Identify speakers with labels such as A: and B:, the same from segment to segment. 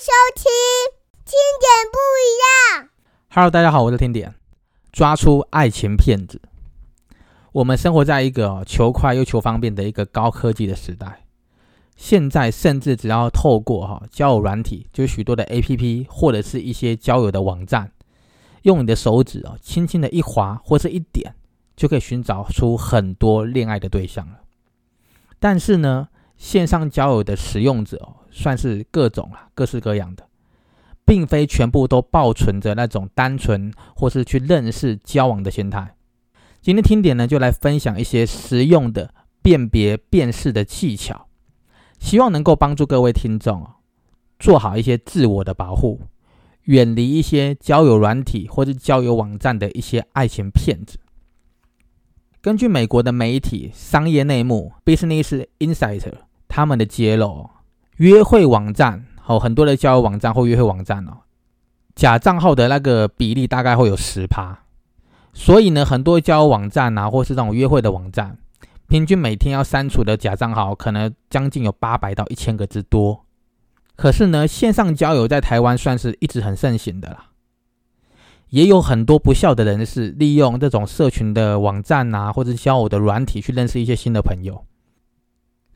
A: 收听听点不一样。
B: Hello，大家好，我是听点。抓出爱情骗子。我们生活在一个求快又求方便的一个高科技的时代。现在甚至只要透过哈交友软体，就许多的 APP 或者是一些交友的网站，用你的手指哦，轻轻的一划或是一点，就可以寻找出很多恋爱的对象了。但是呢，线上交友的使用者，算是各种啦，各式各样的，并非全部都抱存着那种单纯或是去认识交往的心态。今天听点呢，就来分享一些实用的辨别辨识的技巧，希望能够帮助各位听众哦，做好一些自我的保护，远离一些交友软体或是交友网站的一些爱情骗子。根据美国的媒体商业内幕 （Business Insider） 他们的揭露，约会网站哦，很多的交友网站或约会网站哦，假账号的那个比例大概会有十趴。所以呢，很多交友网站啊，或是这种约会的网站，平均每天要删除的假账号，可能将近有八百到一千个之多。可是呢，线上交友在台湾算是一直很盛行的啦，也有很多不孝的人士利用这种社群的网站啊，或者交友的软体去认识一些新的朋友，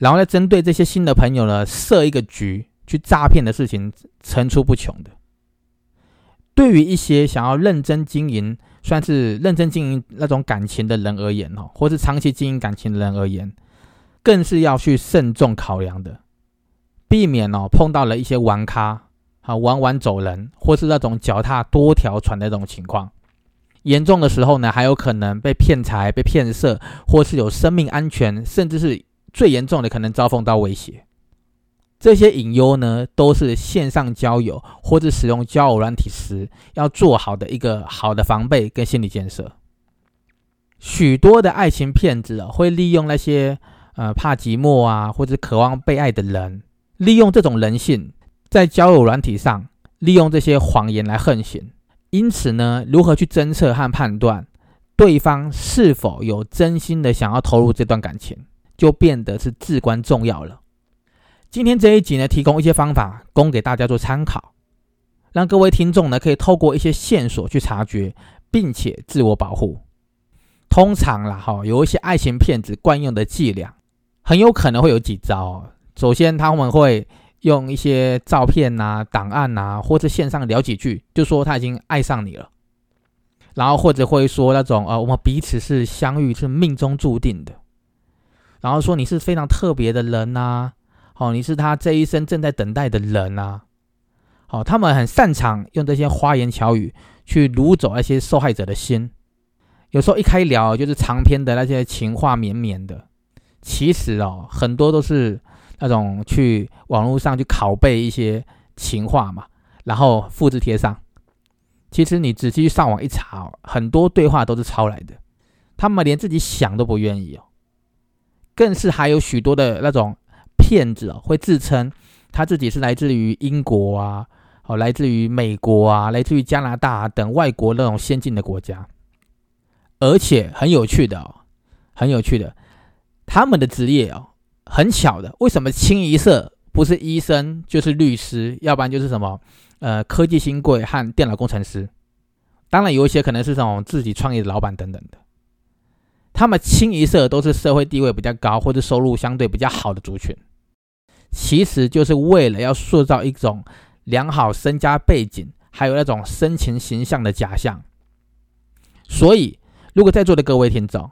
B: 然后呢，针对这些新的朋友呢，设一个局去诈骗的事情层出不穷的。对于一些想要认真经营，算是认真经营那种感情的人而言，哦，或是长期经营感情的人而言，更是要去慎重考量的，避免哦碰到了一些玩咖，啊玩玩走人，或是那种脚踏多条船的这种情况。严重的时候呢，还有可能被骗财、被骗色，或是有生命安全，甚至是最严重的可能遭逢到威胁。这些隐忧呢，都是线上交友或者使用交友软体时要做好的一个好的防备跟心理建设。许多的爱情骗子啊，会利用那些呃怕寂寞啊，或者渴望被爱的人，利用这种人性，在交友软体上利用这些谎言来横行。因此呢，如何去侦测和判断对方是否有真心的想要投入这段感情，就变得是至关重要了。今天这一集呢，提供一些方法供给大家做参考，让各位听众呢可以透过一些线索去察觉，并且自我保护。通常啦，哈，有一些爱情骗子惯用的伎俩，很有可能会有几招。首先，他们会用一些照片呐、档案呐，或者线上聊几句，就说他已经爱上你了，然后或者会说那种呃，我们彼此是相遇是命中注定的，然后说你是非常特别的人呐。哦，你是他这一生正在等待的人啊！好，他们很擅长用这些花言巧语去掳走那些受害者的心。有时候一开聊就是长篇的那些情话绵绵的，其实哦，很多都是那种去网络上去拷贝一些情话嘛，然后复制贴上。其实你仔细上网一查，很多对话都是抄来的，他们连自己想都不愿意哦。更是还有许多的那种。骗子哦，会自称他自己是来自于英国啊，哦，来自于美国啊，来自于加拿大等外国那种先进的国家，而且很有趣的哦，很有趣的，他们的职业哦，很巧的，为什么清一色不是医生就是律师，要不然就是什么呃科技新贵和电脑工程师，当然有一些可能是这种自己创业的老板等等的，他们清一色都是社会地位比较高或者收入相对比较好的族群。其实就是为了要塑造一种良好身家背景，还有那种深情形象的假象。所以，如果在座的各位听众，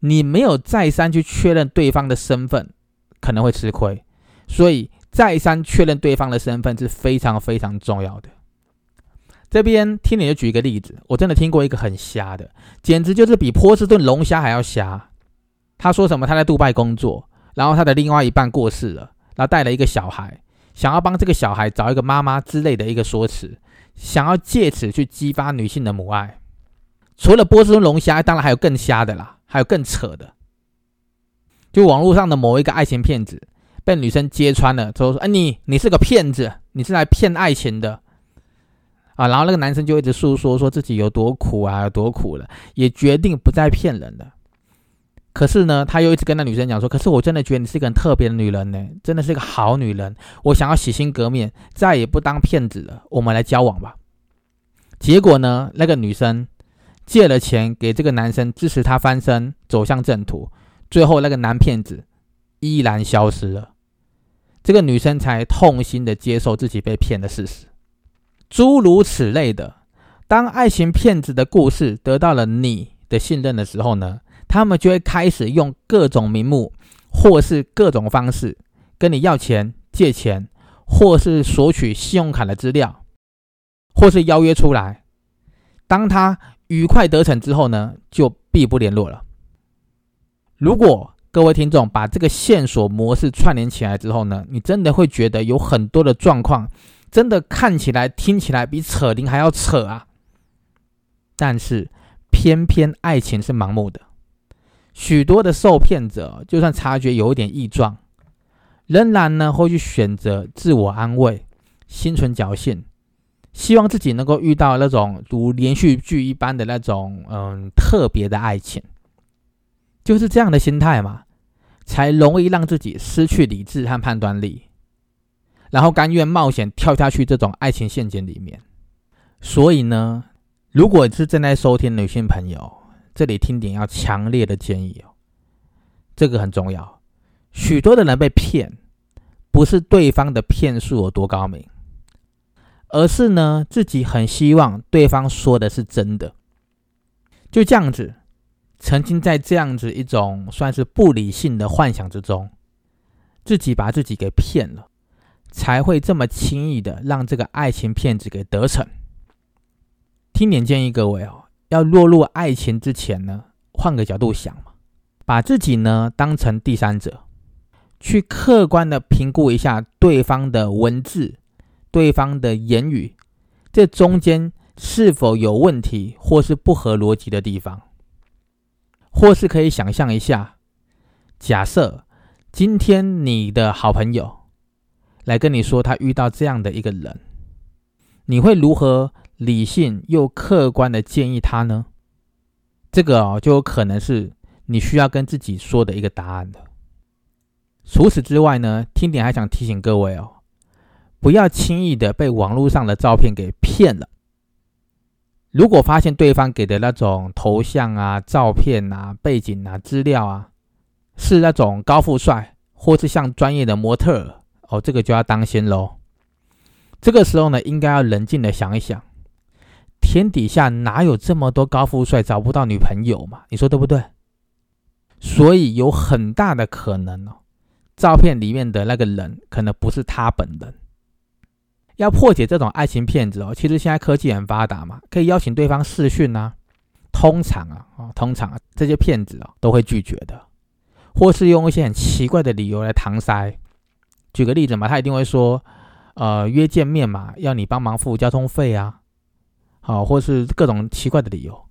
B: 你没有再三去确认对方的身份，可能会吃亏。所以，再三确认对方的身份是非常非常重要的。这边听你就举一个例子，我真的听过一个很瞎的，简直就是比波士顿龙虾还要瞎。他说什么？他在杜拜工作。然后他的另外一半过世了，然后带了一个小孩，想要帮这个小孩找一个妈妈之类的一个说辞，想要借此去激发女性的母爱。除了波士顿龙虾，当然还有更瞎的啦，还有更扯的，就网络上的某一个爱情骗子被女生揭穿了，之后说：“哎，你你是个骗子，你是来骗爱情的啊！”然后那个男生就一直诉说说自己有多苦啊，有多苦了，也决定不再骗人了。可是呢，他又一直跟那女生讲说：“可是我真的觉得你是一个很特别的女人呢，真的是个好女人。我想要洗心革面，再也不当骗子了。我们来交往吧。”结果呢，那个女生借了钱给这个男生，支持他翻身走向正途。最后，那个男骗子依然消失了，这个女生才痛心的接受自己被骗的事实。诸如此类的，当爱情骗子的故事得到了你的信任的时候呢？他们就会开始用各种名目，或是各种方式跟你要钱、借钱，或是索取信用卡的资料，或是邀约出来。当他愉快得逞之后呢，就必不联络了。如果各位听众把这个线索模式串联起来之后呢，你真的会觉得有很多的状况，真的看起来、听起来比扯铃还要扯啊！但是偏偏爱情是盲目的。许多的受骗者，就算察觉有一点异状，仍然呢会去选择自我安慰、心存侥幸，希望自己能够遇到那种如连续剧一般的那种嗯特别的爱情，就是这样的心态嘛，才容易让自己失去理智和判断力，然后甘愿冒险跳下去这种爱情陷阱里面。所以呢，如果是正在收听女性朋友，这里听点要强烈的建议哦，这个很重要。许多的人被骗，不是对方的骗术有多高明，而是呢自己很希望对方说的是真的。就这样子，曾经在这样子一种算是不理性的幻想之中，自己把自己给骗了，才会这么轻易的让这个爱情骗子给得逞。听点建议各位哦。要落入爱情之前呢，换个角度想嘛，把自己呢当成第三者，去客观的评估一下对方的文字、对方的言语，这中间是否有问题或是不合逻辑的地方，或是可以想象一下，假设今天你的好朋友来跟你说他遇到这样的一个人，你会如何？理性又客观的建议他呢，这个哦就有可能是你需要跟自己说的一个答案的。除此之外呢，听点还想提醒各位哦，不要轻易的被网络上的照片给骗了。如果发现对方给的那种头像啊、照片啊、背景啊、资料啊，是那种高富帅或是像专业的模特哦，这个就要当心喽。这个时候呢，应该要冷静的想一想。天底下哪有这么多高富帅找不到女朋友嘛？你说对不对？所以有很大的可能哦，照片里面的那个人可能不是他本人。要破解这种爱情骗子哦，其实现在科技很发达嘛，可以邀请对方视讯啊。通常啊，哦，通常啊，这些骗子哦都会拒绝的，或是用一些很奇怪的理由来搪塞。举个例子嘛，他一定会说，呃，约见面嘛，要你帮忙付交通费啊。好，或是各种奇怪的理由。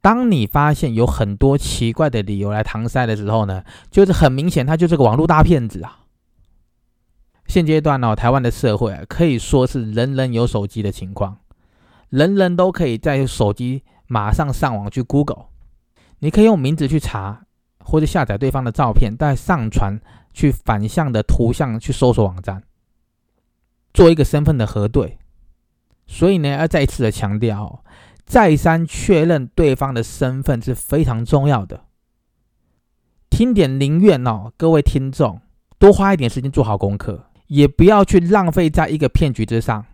B: 当你发现有很多奇怪的理由来搪塞的时候呢，就是很明显，他就是个网络大骗子啊。现阶段呢，台湾的社会可以说是人人有手机的情况，人人都可以在手机马上上网去 Google，你可以用名字去查，或者下载对方的照片，再上传去反向的图像去搜索网站，做一个身份的核对。所以呢，要再一次的强调，再三确认对方的身份是非常重要的。听点宁愿哦，各位听众多花一点时间做好功课，也不要去浪费在一个骗局之上，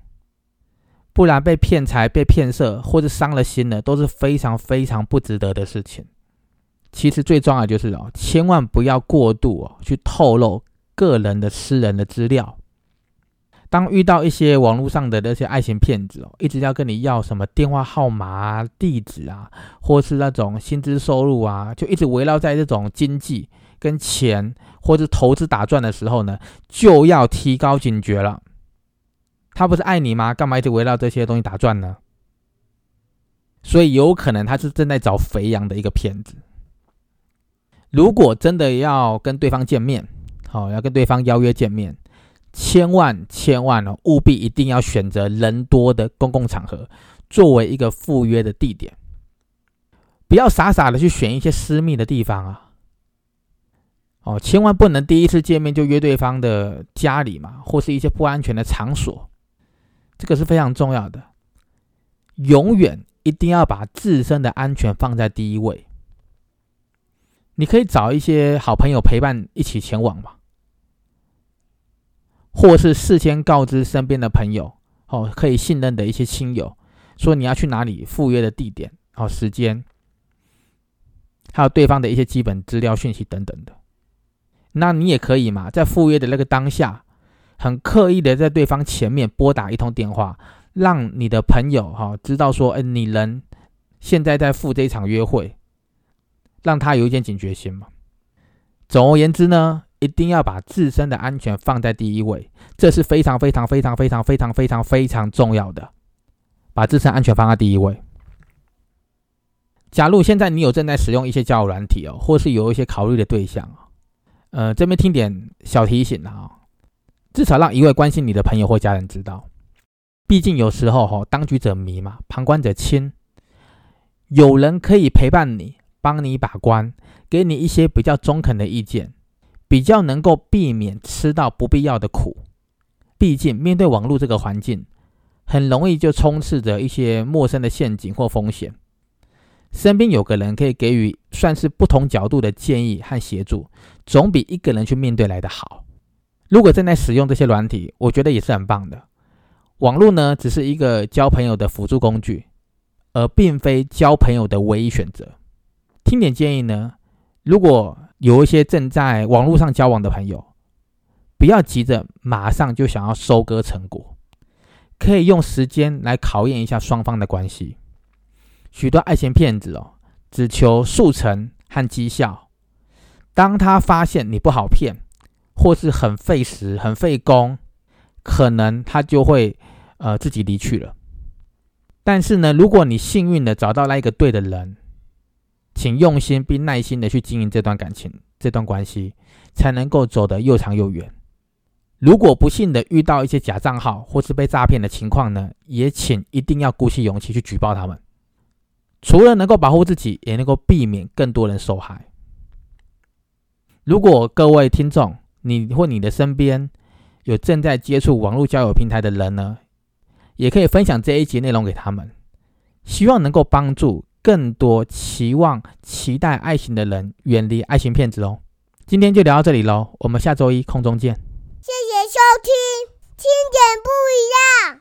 B: 不然被骗财、被骗色或者伤了心了，都是非常非常不值得的事情。其实最重要的就是哦，千万不要过度哦去透露个人的私人的资料。当遇到一些网络上的那些爱情骗子哦，一直要跟你要什么电话号码啊、地址啊，或是那种薪资收入啊，就一直围绕在这种经济跟钱或者投资打转的时候呢，就要提高警觉了。他不是爱你吗？干嘛一直围绕这些东西打转呢？所以有可能他是正在找肥羊的一个骗子。如果真的要跟对方见面，好，要跟对方邀约见面。千万千万哦，务必一定要选择人多的公共场合作为一个赴约的地点，不要傻傻的去选一些私密的地方啊。哦，千万不能第一次见面就约对方的家里嘛，或是一些不安全的场所，这个是非常重要的。永远一定要把自身的安全放在第一位。你可以找一些好朋友陪伴一起前往嘛，或是事先告知身边的朋友，哦，可以信任的一些亲友，说你要去哪里赴约的地点、哦时间，还有对方的一些基本资料讯息等等的。那你也可以嘛，在赴约的那个当下，很刻意的在对方前面拨打一通电话，让你的朋友哈知道说，哎，你人现在在赴这一场约会，让他有一点警觉心嘛。总而言之呢，一定要把自身的安全放在第一位，这是非常非常非常非常非常非常非常重要的，把自身安全放在第一位。假如现在你有正在使用一些交友软体哦，或是有一些考虑的对象呃，这边听点小提醒啊，至少让一位关心你的朋友或家人知道。毕竟有时候哈，当局者迷嘛，旁观者清。有人可以陪伴你，帮你把关，给你一些比较中肯的意见，比较能够避免吃到不必要的苦。毕竟面对网络这个环境，很容易就充斥着一些陌生的陷阱或风险。身边有个人可以给予算是不同角度的建议和协助，总比一个人去面对来的好。如果正在使用这些软体，我觉得也是很棒的。网络呢，只是一个交朋友的辅助工具，而并非交朋友的唯一选择。听点建议呢，如果有一些正在网络上交往的朋友，不要急着马上就想要收割成果，可以用时间来考验一下双方的关系。许多爱情骗子哦，只求速成和绩效。当他发现你不好骗，或是很费时、很费工，可能他就会呃自己离去了。但是呢，如果你幸运的找到那一个对的人，请用心并耐心的去经营这段感情、这段关系，才能够走得又长又远。如果不幸的遇到一些假账号或是被诈骗的情况呢，也请一定要鼓起勇气去举报他们。除了能够保护自己，也能够避免更多人受害。如果各位听众，你或你的身边有正在接触网络交友平台的人呢，也可以分享这一集内容给他们，希望能够帮助更多期望、期待爱情的人远离爱情骗子哦。今天就聊到这里喽，我们下周一空中见。
A: 谢谢收听，听点不一样。